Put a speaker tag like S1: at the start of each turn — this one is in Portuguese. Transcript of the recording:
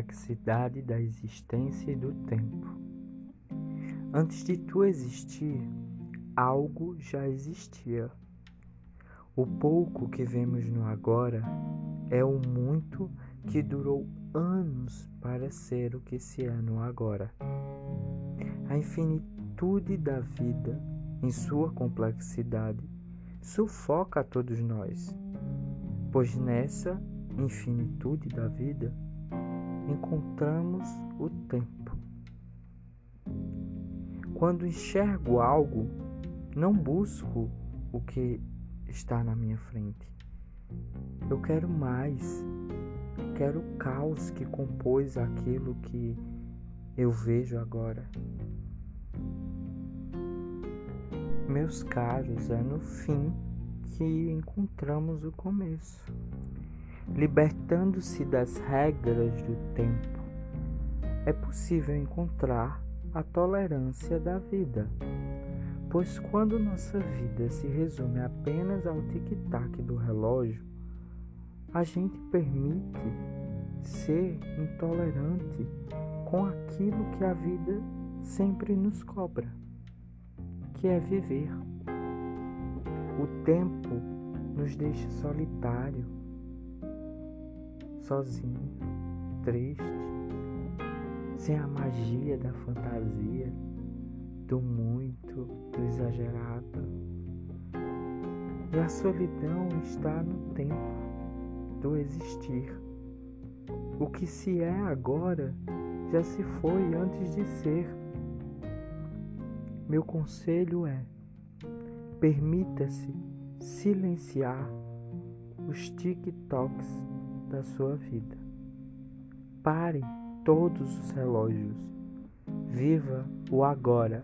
S1: complexidade da existência e do tempo. Antes de tu existir, algo já existia. O pouco que vemos no agora é o muito que durou anos para ser o que se é no agora. A infinitude da vida, em sua complexidade, sufoca a todos nós, pois nessa infinitude da vida encontramos o tempo. Quando enxergo algo, não busco o que está na minha frente. Eu quero mais. Quero o caos que compôs aquilo que eu vejo agora. Meus caros, é no fim que encontramos o começo, libertando-se das regras do tempo. É possível encontrar a tolerância da vida, pois quando nossa vida se resume apenas ao tic-tac do relógio, a gente permite ser intolerante com aquilo que a vida sempre nos cobra, que é viver. O tempo nos deixa solitário, sozinho, triste, sem a magia da fantasia, do muito, do exagerado. E a solidão está no tempo do existir. O que se é agora já se foi antes de ser. Meu conselho é: permita-se silenciar os TikToks da sua vida. Pare todos os relógios. Viva o agora.